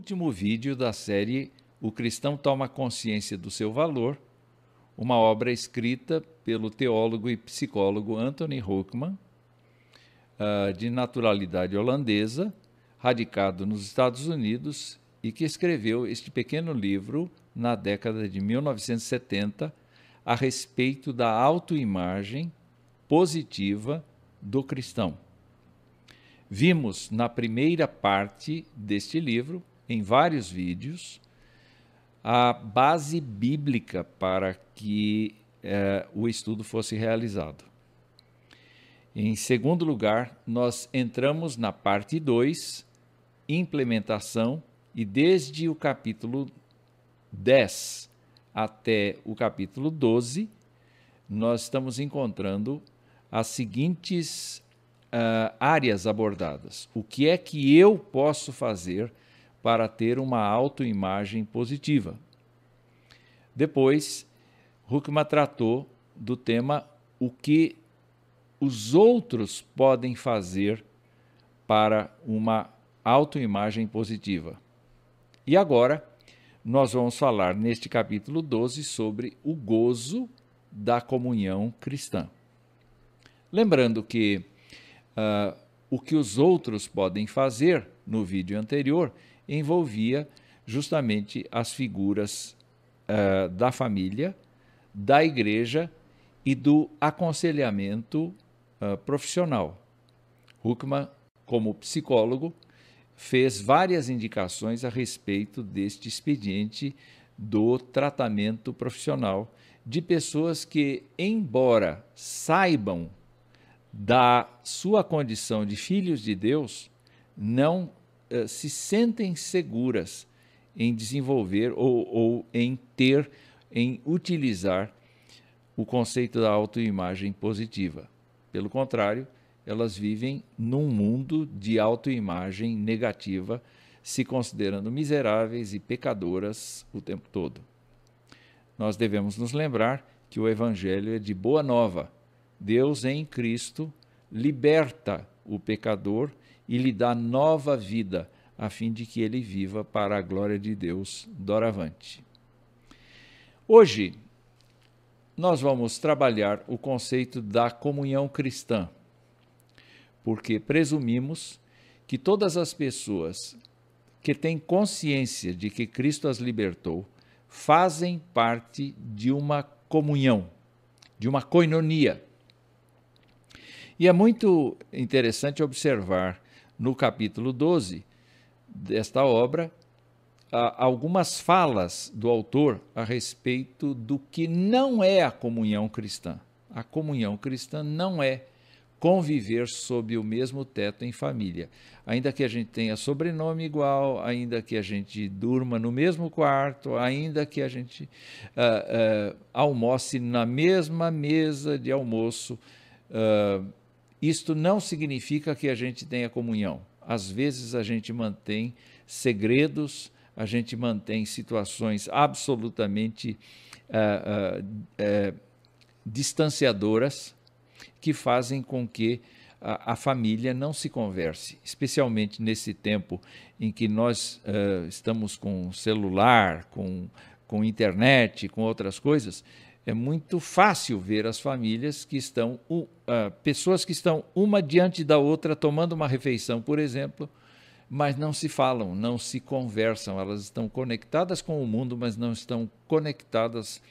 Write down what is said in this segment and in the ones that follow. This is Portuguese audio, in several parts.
último vídeo da série O Cristão Toma Consciência do Seu Valor, uma obra escrita pelo teólogo e psicólogo Anthony Hoekman, ah, de naturalidade holandesa, radicado nos Estados Unidos e que escreveu este pequeno livro na década de 1970 a respeito da autoimagem positiva do cristão. Vimos na primeira parte deste livro, em vários vídeos, a base bíblica para que eh, o estudo fosse realizado. Em segundo lugar, nós entramos na parte 2, implementação, e desde o capítulo 10 até o capítulo 12, nós estamos encontrando as seguintes uh, áreas abordadas. O que é que eu posso fazer para ter uma autoimagem positiva? Depois, Huckman tratou do tema o que os outros podem fazer para uma autoimagem positiva. E agora, nós vamos falar neste capítulo 12 sobre o gozo da comunhão cristã. Lembrando que uh, o que os outros podem fazer no vídeo anterior envolvia justamente as figuras uh, da família, da igreja e do aconselhamento uh, profissional. Huckman, como psicólogo, fez várias indicações a respeito deste expediente do tratamento profissional de pessoas que, embora saibam da sua condição de filhos de Deus, não uh, se sentem seguras em desenvolver ou, ou em ter, em utilizar o conceito da autoimagem positiva. Pelo contrário, elas vivem num mundo de autoimagem negativa, se considerando miseráveis e pecadoras o tempo todo. Nós devemos nos lembrar que o Evangelho é de boa nova Deus em Cristo liberta o pecador e lhe dá nova vida, a fim de que ele viva para a glória de Deus doravante. Hoje, nós vamos trabalhar o conceito da comunhão cristã, porque presumimos que todas as pessoas que têm consciência de que Cristo as libertou fazem parte de uma comunhão, de uma coinonia e é muito interessante observar no capítulo 12 desta obra algumas falas do autor a respeito do que não é a comunhão cristã. A comunhão cristã não é conviver sob o mesmo teto em família. Ainda que a gente tenha sobrenome igual, ainda que a gente durma no mesmo quarto, ainda que a gente uh, uh, almoce na mesma mesa de almoço, uh, isto não significa que a gente tenha comunhão. Às vezes a gente mantém segredos, a gente mantém situações absolutamente uh, uh, uh, distanciadoras que fazem com que a, a, família não se converse, especialmente nesse tempo em que nós estamos com celular, com, com internet, com outras coisas é muito fácil ver as famílias que estão, uh, pessoas que estão uma diante da outra tomando uma refeição, por exemplo, mas não se falam, não se conversam. Elas estão conectadas com o mundo, mas não estão conectadas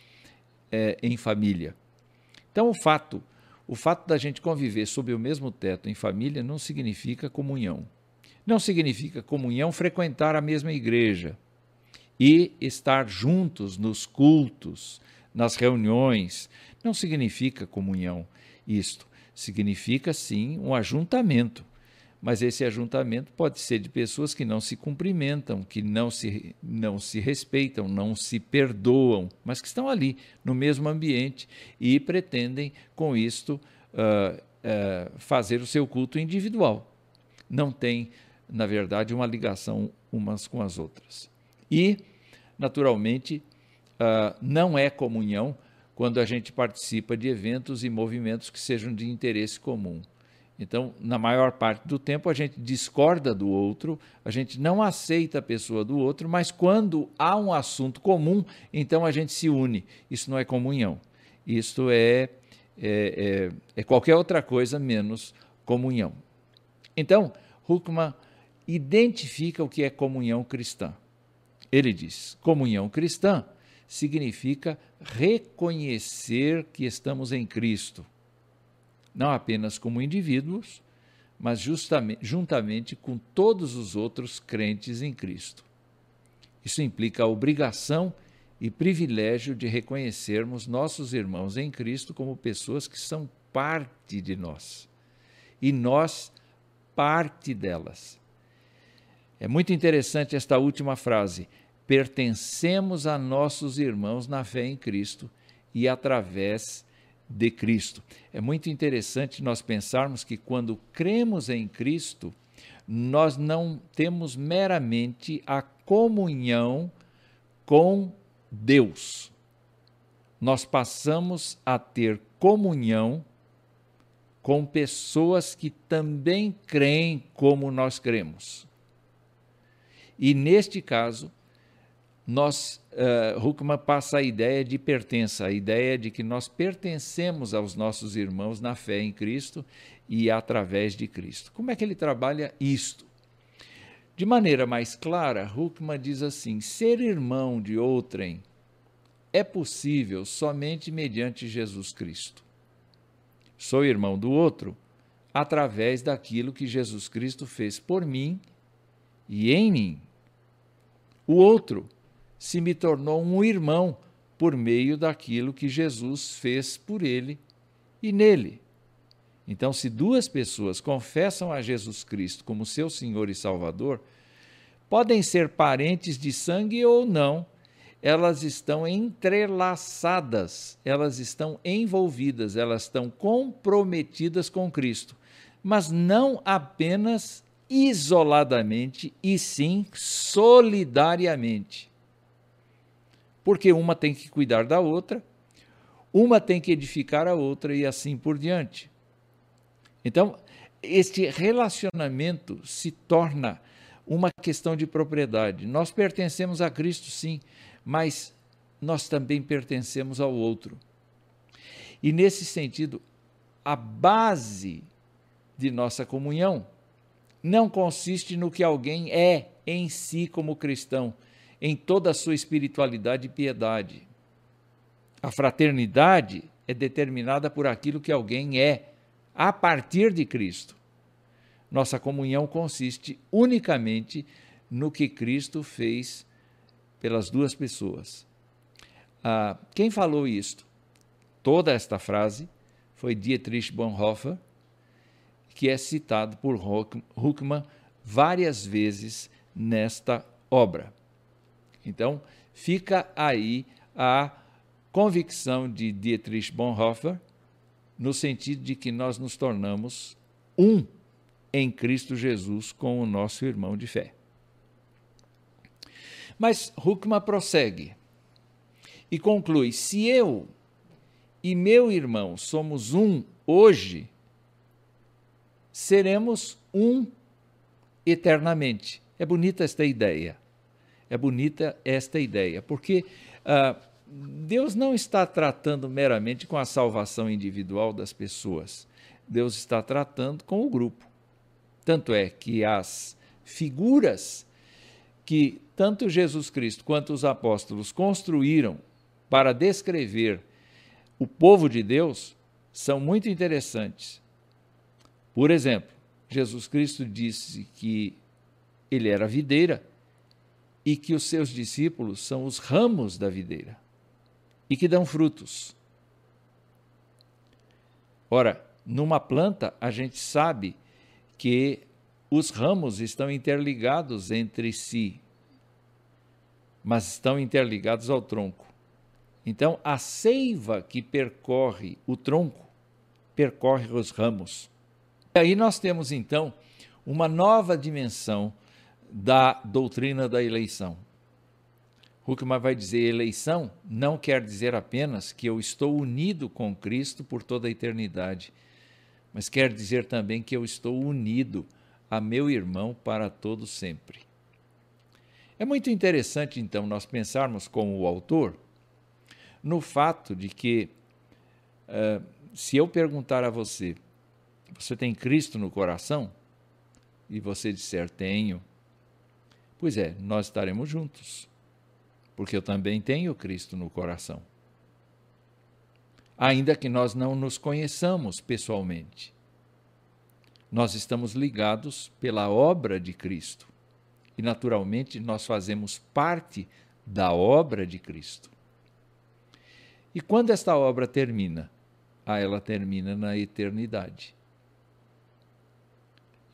é, em família. Então, o fato, o fato da gente conviver sob o mesmo teto em família não significa comunhão. Não significa comunhão frequentar a mesma igreja e estar juntos nos cultos, nas reuniões. Não significa comunhão isto. Significa sim um ajuntamento. Mas esse ajuntamento pode ser de pessoas que não se cumprimentam, que não se, não se respeitam, não se perdoam, mas que estão ali no mesmo ambiente e pretendem, com isto, uh, uh, fazer o seu culto individual. Não tem, na verdade, uma ligação umas com as outras. E, naturalmente, uh, não é comunhão quando a gente participa de eventos e movimentos que sejam de interesse comum. Então, na maior parte do tempo, a gente discorda do outro, a gente não aceita a pessoa do outro, mas quando há um assunto comum, então a gente se une. Isso não é comunhão. Isso é, é, é, é qualquer outra coisa menos comunhão. Então, Huckman identifica o que é comunhão cristã. Ele diz: comunhão cristã significa reconhecer que estamos em Cristo não apenas como indivíduos, mas justamente, juntamente com todos os outros crentes em Cristo. Isso implica a obrigação e privilégio de reconhecermos nossos irmãos em Cristo como pessoas que são parte de nós e nós parte delas. É muito interessante esta última frase. Pertencemos a nossos irmãos na fé em Cristo e através de Cristo. É muito interessante nós pensarmos que quando cremos em Cristo, nós não temos meramente a comunhão com Deus. Nós passamos a ter comunhão com pessoas que também creem como nós cremos. E neste caso, nós, uh, Huckman passa a ideia de pertença, a ideia de que nós pertencemos aos nossos irmãos na fé em Cristo e através de Cristo. Como é que ele trabalha isto? De maneira mais clara, Huckman diz assim: ser irmão de outrem é possível somente mediante Jesus Cristo. Sou irmão do outro através daquilo que Jesus Cristo fez por mim e em mim. O outro se me tornou um irmão por meio daquilo que Jesus fez por ele e nele. Então, se duas pessoas confessam a Jesus Cristo como seu Senhor e Salvador, podem ser parentes de sangue ou não, elas estão entrelaçadas, elas estão envolvidas, elas estão comprometidas com Cristo, mas não apenas isoladamente, e sim solidariamente porque uma tem que cuidar da outra, uma tem que edificar a outra e assim por diante. Então, este relacionamento se torna uma questão de propriedade. Nós pertencemos a Cristo, sim, mas nós também pertencemos ao outro. E nesse sentido, a base de nossa comunhão não consiste no que alguém é em si como cristão, em toda a sua espiritualidade e piedade. A fraternidade é determinada por aquilo que alguém é a partir de Cristo. Nossa comunhão consiste unicamente no que Cristo fez pelas duas pessoas. Ah, quem falou isto? Toda esta frase foi Dietrich Bonhoeffer, que é citado por Huckman várias vezes nesta obra. Então, fica aí a convicção de Dietrich Bonhoeffer, no sentido de que nós nos tornamos um em Cristo Jesus com o nosso irmão de fé. Mas Huckman prossegue e conclui: se eu e meu irmão somos um hoje, seremos um eternamente. É bonita esta ideia. É bonita esta ideia, porque ah, Deus não está tratando meramente com a salvação individual das pessoas. Deus está tratando com o grupo. Tanto é que as figuras que tanto Jesus Cristo quanto os apóstolos construíram para descrever o povo de Deus são muito interessantes. Por exemplo, Jesus Cristo disse que ele era videira e que os seus discípulos são os ramos da videira e que dão frutos. Ora, numa planta, a gente sabe que os ramos estão interligados entre si, mas estão interligados ao tronco. Então, a seiva que percorre o tronco percorre os ramos. E aí nós temos então uma nova dimensão da doutrina da eleição. Huckman vai dizer: eleição não quer dizer apenas que eu estou unido com Cristo por toda a eternidade, mas quer dizer também que eu estou unido a meu irmão para todo sempre. É muito interessante, então, nós pensarmos como o autor no fato de que, uh, se eu perguntar a você, você tem Cristo no coração? E você disser, tenho. Pois é, nós estaremos juntos, porque eu também tenho Cristo no coração. Ainda que nós não nos conheçamos pessoalmente, nós estamos ligados pela obra de Cristo. E, naturalmente, nós fazemos parte da obra de Cristo. E quando esta obra termina? Ah, ela termina na eternidade.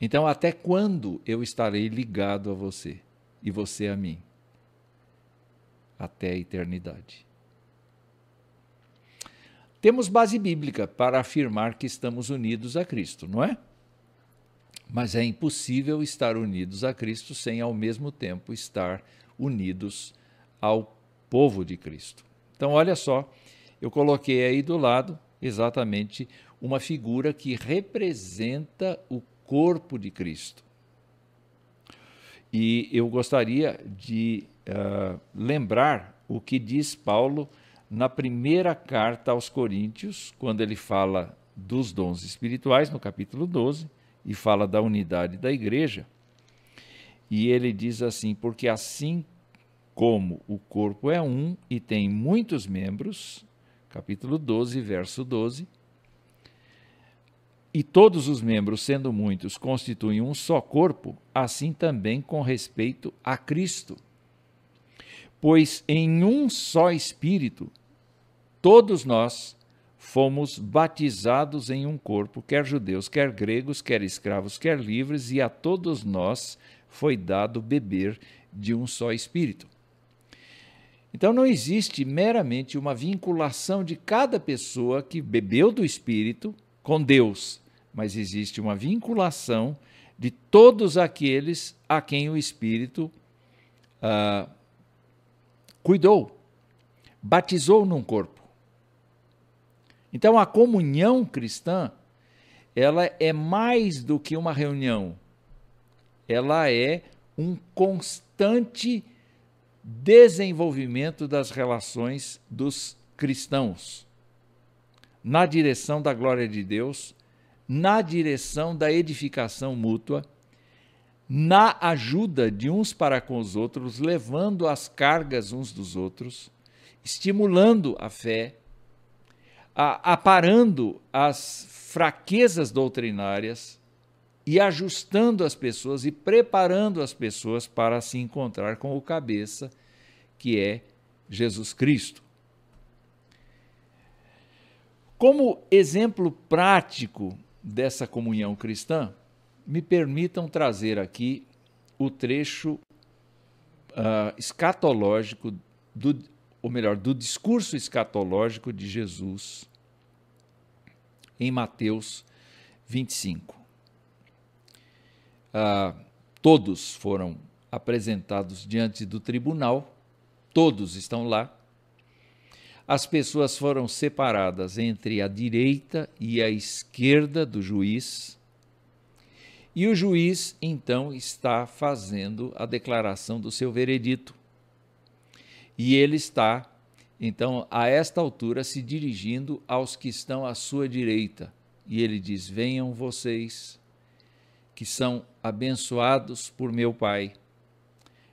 Então, até quando eu estarei ligado a você e você a mim? Até a eternidade. Temos base bíblica para afirmar que estamos unidos a Cristo, não é? Mas é impossível estar unidos a Cristo sem ao mesmo tempo estar unidos ao povo de Cristo. Então, olha só, eu coloquei aí do lado exatamente uma figura que representa o corpo de Cristo. E eu gostaria de uh, lembrar o que diz Paulo na primeira carta aos Coríntios, quando ele fala dos dons espirituais, no capítulo 12, e fala da unidade da igreja. E ele diz assim: Porque assim como o corpo é um e tem muitos membros, capítulo 12, verso 12, e todos os membros, sendo muitos, constituem um só corpo, assim também com respeito a Cristo. Pois em um só Espírito, todos nós fomos batizados em um corpo, quer judeus, quer gregos, quer escravos, quer livres, e a todos nós foi dado beber de um só Espírito. Então não existe meramente uma vinculação de cada pessoa que bebeu do Espírito com Deus, mas existe uma vinculação de todos aqueles a quem o Espírito ah, cuidou, batizou num corpo. Então a comunhão cristã, ela é mais do que uma reunião. Ela é um constante desenvolvimento das relações dos cristãos na direção da glória de Deus, na direção da edificação mútua, na ajuda de uns para com os outros, levando as cargas uns dos outros, estimulando a fé, aparando as fraquezas doutrinárias e ajustando as pessoas e preparando as pessoas para se encontrar com o cabeça, que é Jesus Cristo. Como exemplo prático dessa comunhão cristã, me permitam trazer aqui o trecho uh, escatológico do, ou melhor, do discurso escatológico de Jesus em Mateus 25. Ah, todos foram apresentados diante do tribunal, todos estão lá. As pessoas foram separadas entre a direita e a esquerda do juiz. E o juiz, então, está fazendo a declaração do seu veredito e ele está, então, a esta altura, se dirigindo aos que estão à sua direita. E ele diz: Venham vocês, que são abençoados por meu Pai,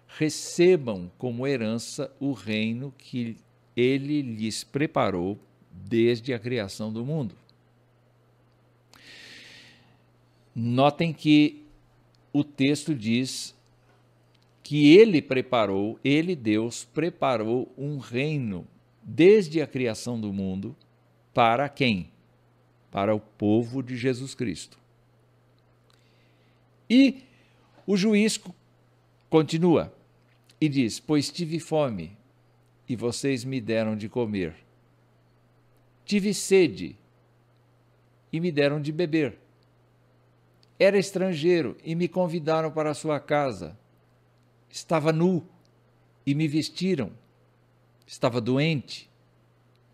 recebam como herança o reino que ele lhes preparou desde a criação do mundo. Notem que o texto diz que ele preparou, ele, Deus, preparou um reino desde a criação do mundo para quem? Para o povo de Jesus Cristo. E o juiz continua e diz: Pois tive fome e vocês me deram de comer. Tive sede e me deram de beber. Era estrangeiro e me convidaram para a sua casa Estava nu e me vestiram. Estava doente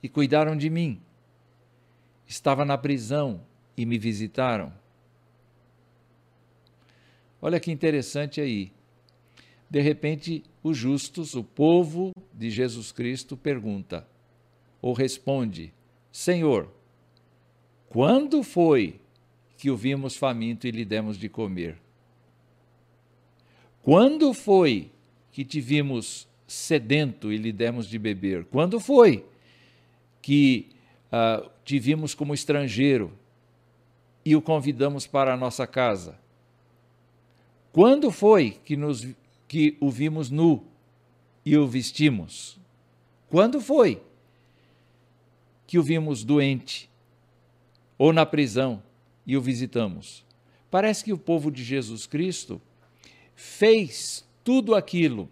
e cuidaram de mim. Estava na prisão e me visitaram. Olha que interessante aí. De repente, os justos, o povo de Jesus Cristo, pergunta ou responde: Senhor, quando foi que o vimos faminto e lhe demos de comer? Quando foi que te vimos sedento e lhe demos de beber? Quando foi que uh, te vimos como estrangeiro e o convidamos para a nossa casa? Quando foi que, nos, que o vimos nu e o vestimos? Quando foi que o vimos doente ou na prisão e o visitamos? Parece que o povo de Jesus Cristo fez tudo aquilo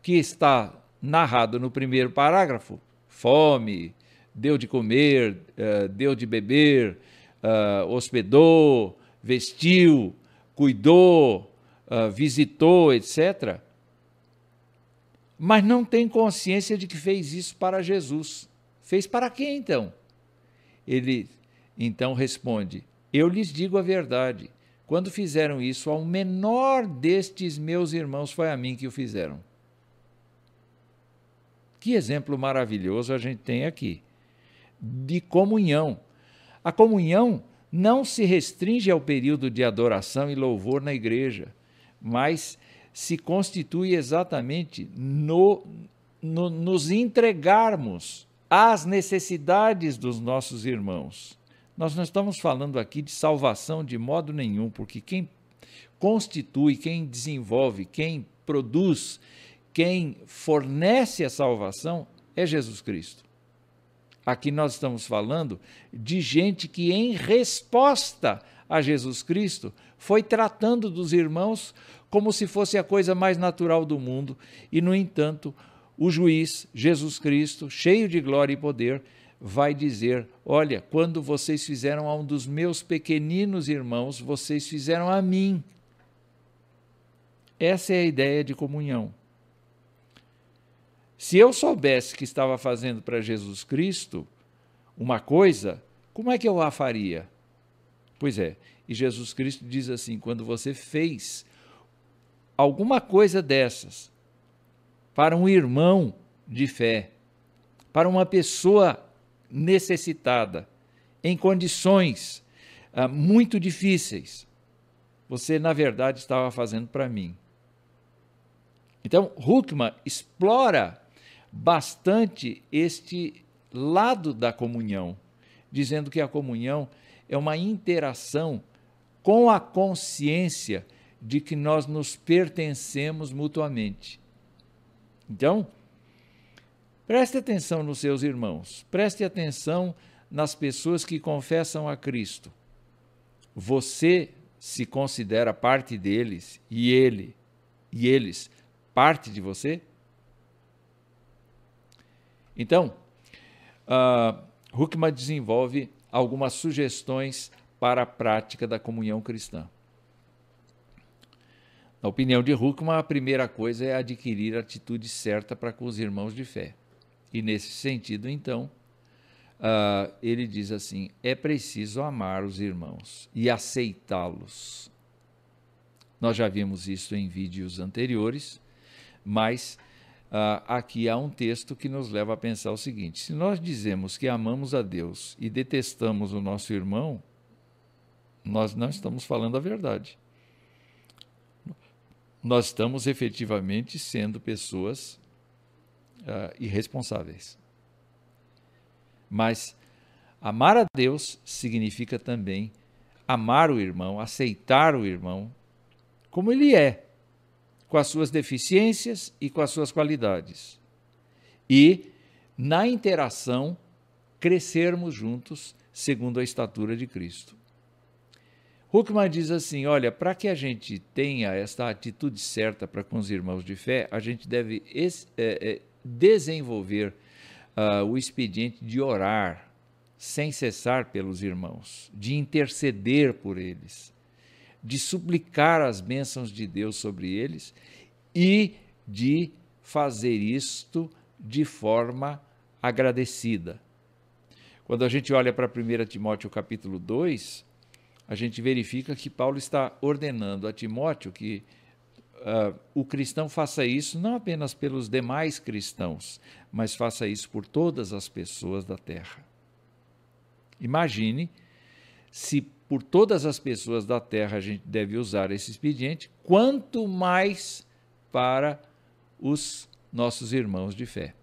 que está narrado no primeiro parágrafo: fome, deu de comer, uh, deu de beber, uh, hospedou, vestiu, cuidou, uh, visitou, etc. Mas não tem consciência de que fez isso para Jesus. Fez para quem então? Ele então responde: Eu lhes digo a verdade. Quando fizeram isso ao menor destes meus irmãos, foi a mim que o fizeram. Que exemplo maravilhoso a gente tem aqui de comunhão. A comunhão não se restringe ao período de adoração e louvor na igreja, mas se constitui exatamente no, no nos entregarmos às necessidades dos nossos irmãos. Nós não estamos falando aqui de salvação de modo nenhum, porque quem constitui, quem desenvolve, quem produz, quem fornece a salvação é Jesus Cristo. Aqui nós estamos falando de gente que, em resposta a Jesus Cristo, foi tratando dos irmãos como se fosse a coisa mais natural do mundo, e, no entanto, o juiz, Jesus Cristo, cheio de glória e poder, vai dizer: Olha, quando vocês fizeram a um dos meus pequeninos irmãos, vocês fizeram a mim. Essa é a ideia de comunhão. Se eu soubesse que estava fazendo para Jesus Cristo uma coisa, como é que eu a faria? Pois é, e Jesus Cristo diz assim: quando você fez alguma coisa dessas para um irmão de fé, para uma pessoa necessitada, em condições ah, muito difíceis, você na verdade estava fazendo para mim. Então, Huckman explora bastante este lado da comunhão, dizendo que a comunhão é uma interação com a consciência de que nós nos pertencemos mutuamente. Então, preste atenção nos seus irmãos, preste atenção nas pessoas que confessam a Cristo. Você se considera parte deles e ele e eles parte de você? Então, uh, Huckman desenvolve algumas sugestões para a prática da comunhão cristã. Na opinião de Huckman, a primeira coisa é adquirir a atitude certa para com os irmãos de fé. E nesse sentido, então, uh, ele diz assim: é preciso amar os irmãos e aceitá-los. Nós já vimos isso em vídeos anteriores, mas Uh, aqui há um texto que nos leva a pensar o seguinte: se nós dizemos que amamos a Deus e detestamos o nosso irmão, nós não estamos falando a verdade. Nós estamos efetivamente sendo pessoas uh, irresponsáveis. Mas amar a Deus significa também amar o irmão, aceitar o irmão como ele é com as suas deficiências e com as suas qualidades. E, na interação, crescermos juntos segundo a estatura de Cristo. Huckman diz assim: olha, para que a gente tenha esta atitude certa para com os irmãos de fé, a gente deve é, é, desenvolver uh, o expediente de orar sem cessar pelos irmãos, de interceder por eles, de suplicar as bênçãos de Deus sobre eles e de fazer isto de forma agradecida. Quando a gente olha para 1 Timóteo capítulo 2, a gente verifica que Paulo está ordenando a Timóteo que uh, o cristão faça isso não apenas pelos demais cristãos, mas faça isso por todas as pessoas da terra. Imagine se por todas as pessoas da terra a gente deve usar esse expediente, quanto mais para os nossos irmãos de fé.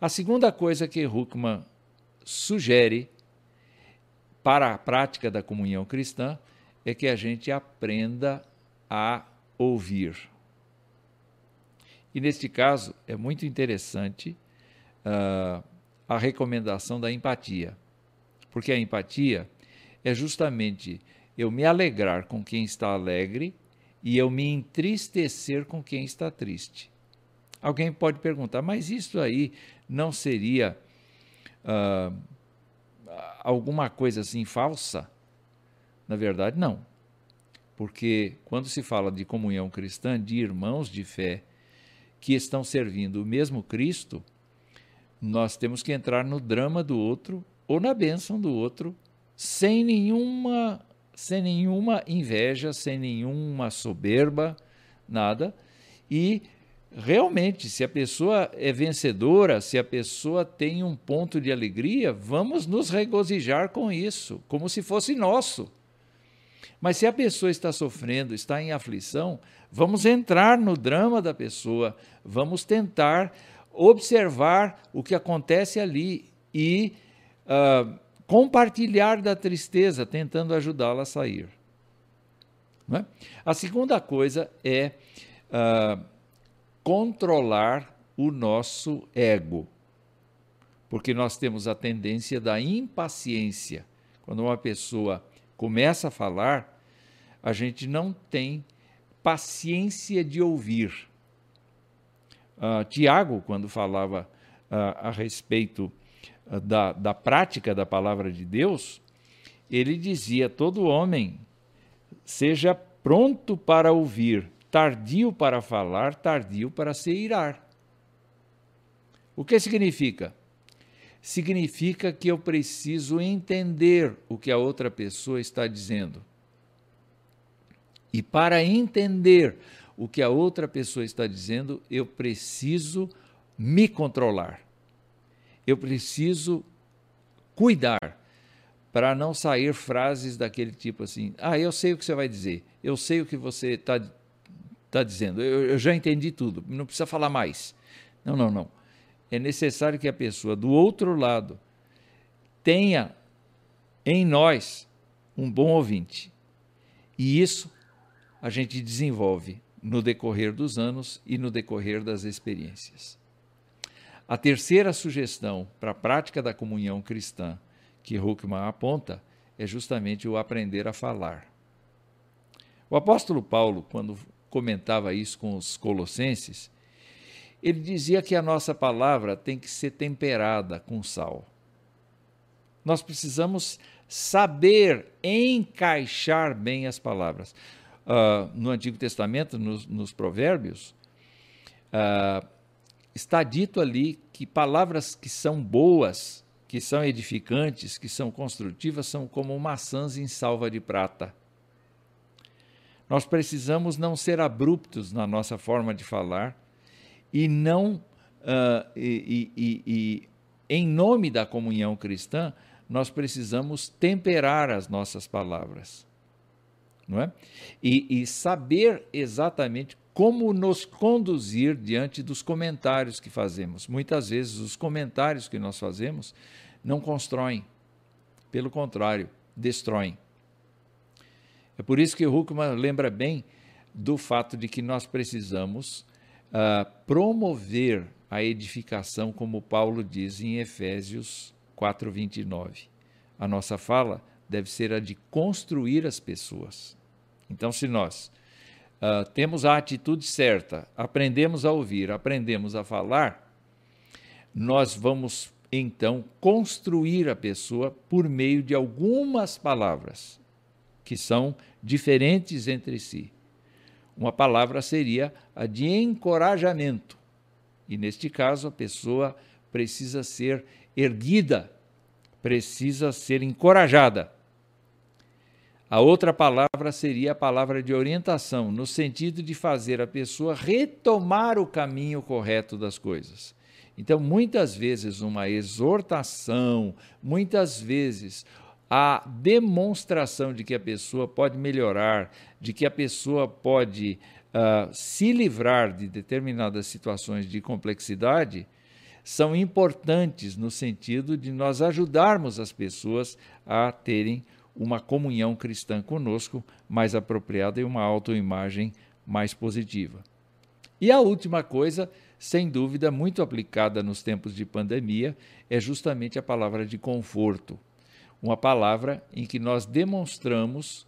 A segunda coisa que Huckman sugere para a prática da comunhão cristã é que a gente aprenda a ouvir. E neste caso é muito interessante uh, a recomendação da empatia, porque a empatia é justamente eu me alegrar com quem está alegre e eu me entristecer com quem está triste. Alguém pode perguntar, mas isso aí não seria uh, alguma coisa assim falsa? Na verdade, não. Porque quando se fala de comunhão cristã, de irmãos de fé que estão servindo o mesmo Cristo, nós temos que entrar no drama do outro ou na bênção do outro sem nenhuma sem nenhuma inveja, sem nenhuma soberba, nada, e realmente, se a pessoa é vencedora, se a pessoa tem um ponto de alegria, vamos nos regozijar com isso, como se fosse nosso. Mas se a pessoa está sofrendo, está em aflição, vamos entrar no drama da pessoa, vamos tentar observar o que acontece ali e uh, compartilhar da tristeza, tentando ajudá-la a sair. É? A segunda coisa é. Uh, controlar o nosso ego. Porque nós temos a tendência da impaciência. Quando uma pessoa começa a falar, a gente não tem paciência de ouvir. Uh, Tiago, quando falava uh, a respeito uh, da, da prática da palavra de Deus, ele dizia: todo homem seja pronto para ouvir, tardio para falar, tardio para se irar. O que significa? Significa que eu preciso entender o que a outra pessoa está dizendo. E para entender o que a outra pessoa está dizendo, eu preciso me controlar. Eu preciso cuidar para não sair frases daquele tipo assim: ah, eu sei o que você vai dizer, eu sei o que você está está dizendo. Eu, eu já entendi tudo, não precisa falar mais. Não, não, não. É necessário que a pessoa do outro lado tenha em nós um bom ouvinte. E isso a gente desenvolve no decorrer dos anos e no decorrer das experiências. A terceira sugestão para a prática da comunhão cristã que Huckman aponta é justamente o aprender a falar. O apóstolo Paulo, quando comentava isso com os colossenses, ele dizia que a nossa palavra tem que ser temperada com sal. Nós precisamos saber encaixar bem as palavras. Uh, no Antigo Testamento, nos, nos Provérbios, uh, está dito ali que palavras que são boas, que são edificantes, que são construtivas, são como maçãs em salva de prata. Nós precisamos não ser abruptos na nossa forma de falar e não, uh, e, e, e, em nome da comunhão cristã, nós precisamos temperar as nossas palavras. Não é? E, e saber exatamente como nos conduzir diante dos comentários que fazemos. Muitas vezes, os comentários que nós fazemos não constroem, pelo contrário, destroem. É por isso que Huckman lembra bem do fato de que nós precisamos uh, promover a edificação, como Paulo diz em Efésios 4:29. A nossa fala deve ser a de construir as pessoas. Então, se nós uh, temos a atitude certa, aprendemos a ouvir, aprendemos a falar, nós vamos então construir a pessoa por meio de algumas palavras que são diferentes entre si. Uma palavra seria a de encorajamento. E neste caso, a pessoa precisa ser erguida precisa ser encorajada. A outra palavra seria a palavra de orientação, no sentido de fazer a pessoa retomar o caminho correto das coisas. Então, muitas vezes, uma exortação, muitas vezes, a demonstração de que a pessoa pode melhorar, de que a pessoa pode uh, se livrar de determinadas situações de complexidade, são importantes no sentido de nós ajudarmos as pessoas a terem uma comunhão cristã conosco mais apropriada e uma autoimagem mais positiva. E a última coisa, sem dúvida, muito aplicada nos tempos de pandemia, é justamente a palavra de conforto uma palavra em que nós demonstramos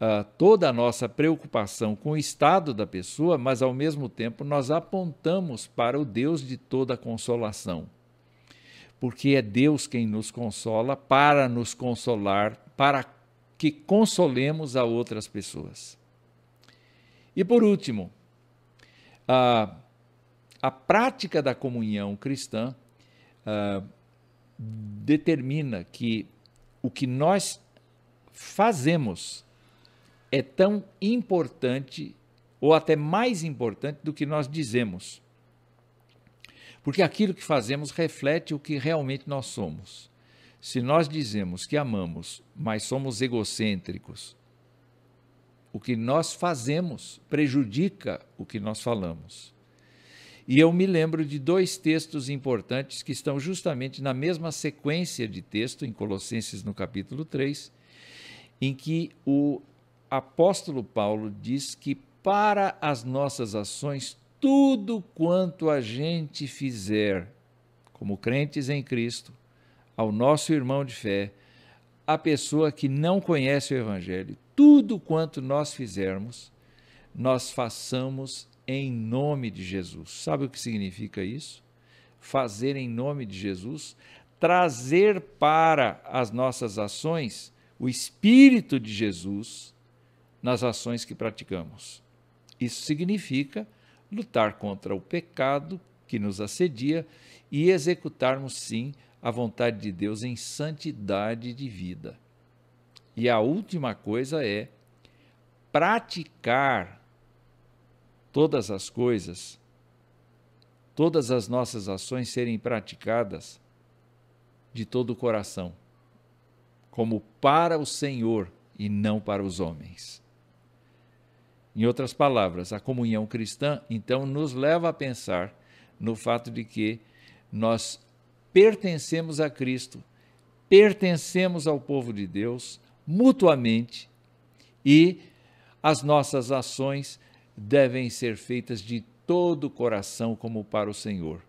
uh, toda a nossa preocupação com o estado da pessoa, mas ao mesmo tempo nós apontamos para o Deus de toda consolação. Porque é Deus quem nos consola para nos consolar, para que consolemos a outras pessoas. E por último, a, a prática da comunhão cristã uh, determina que o que nós fazemos é tão importante ou até mais importante do que nós dizemos. Porque aquilo que fazemos reflete o que realmente nós somos. Se nós dizemos que amamos, mas somos egocêntricos, o que nós fazemos prejudica o que nós falamos. E eu me lembro de dois textos importantes que estão justamente na mesma sequência de texto, em Colossenses no capítulo 3, em que o apóstolo Paulo diz que para as nossas ações, tudo quanto a gente fizer, como crentes em Cristo, ao nosso irmão de fé, a pessoa que não conhece o Evangelho, tudo quanto nós fizermos, nós façamos em nome de Jesus. Sabe o que significa isso? Fazer em nome de Jesus, trazer para as nossas ações o Espírito de Jesus nas ações que praticamos. Isso significa lutar contra o pecado que nos assedia e executarmos, sim, a vontade de Deus em santidade de vida. E a última coisa é praticar todas as coisas, todas as nossas ações serem praticadas de todo o coração, como para o Senhor e não para os homens. Em outras palavras, a comunhão cristã então nos leva a pensar no fato de que nós pertencemos a Cristo, pertencemos ao povo de Deus mutuamente e as nossas ações devem ser feitas de todo o coração como para o Senhor.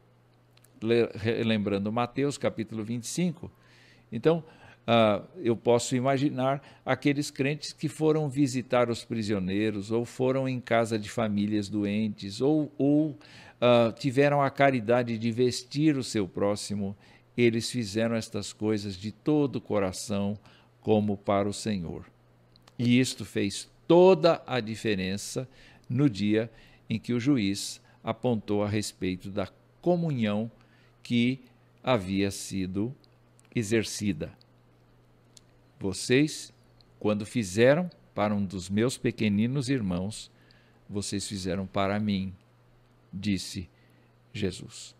Lembrando Mateus capítulo 25. Então, uh, eu posso imaginar aqueles crentes que foram visitar os prisioneiros, ou foram em casa de famílias doentes, ou, ou uh, tiveram a caridade de vestir o seu próximo. Eles fizeram estas coisas de todo o coração, como para o Senhor. E isto fez toda a diferença no dia em que o juiz apontou a respeito da comunhão que havia sido exercida. Vocês, quando fizeram para um dos meus pequeninos irmãos, vocês fizeram para mim, disse Jesus.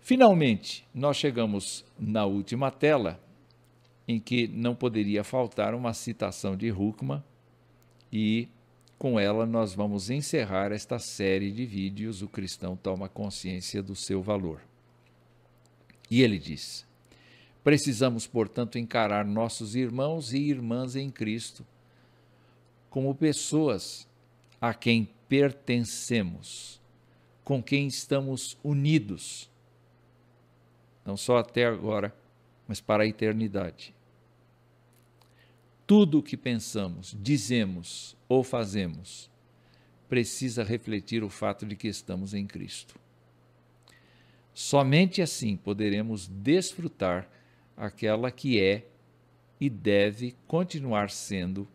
Finalmente, nós chegamos na última tela, em que não poderia faltar uma citação de Huckman, e com ela nós vamos encerrar esta série de vídeos O Cristão Toma Consciência do Seu Valor. E ele diz: Precisamos, portanto, encarar nossos irmãos e irmãs em Cristo como pessoas a quem pertencemos, com quem estamos unidos, não só até agora, mas para a eternidade tudo o que pensamos, dizemos ou fazemos precisa refletir o fato de que estamos em Cristo. Somente assim poderemos desfrutar aquela que é e deve continuar sendo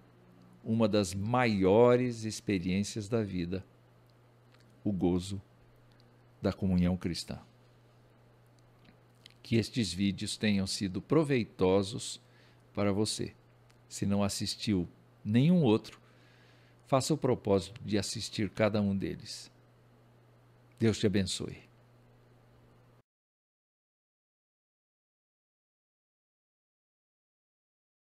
uma das maiores experiências da vida, o gozo da comunhão cristã. que estes vídeos tenham sido proveitosos para você. Se não assistiu nenhum outro, faça o propósito de assistir cada um deles. Deus te abençoe.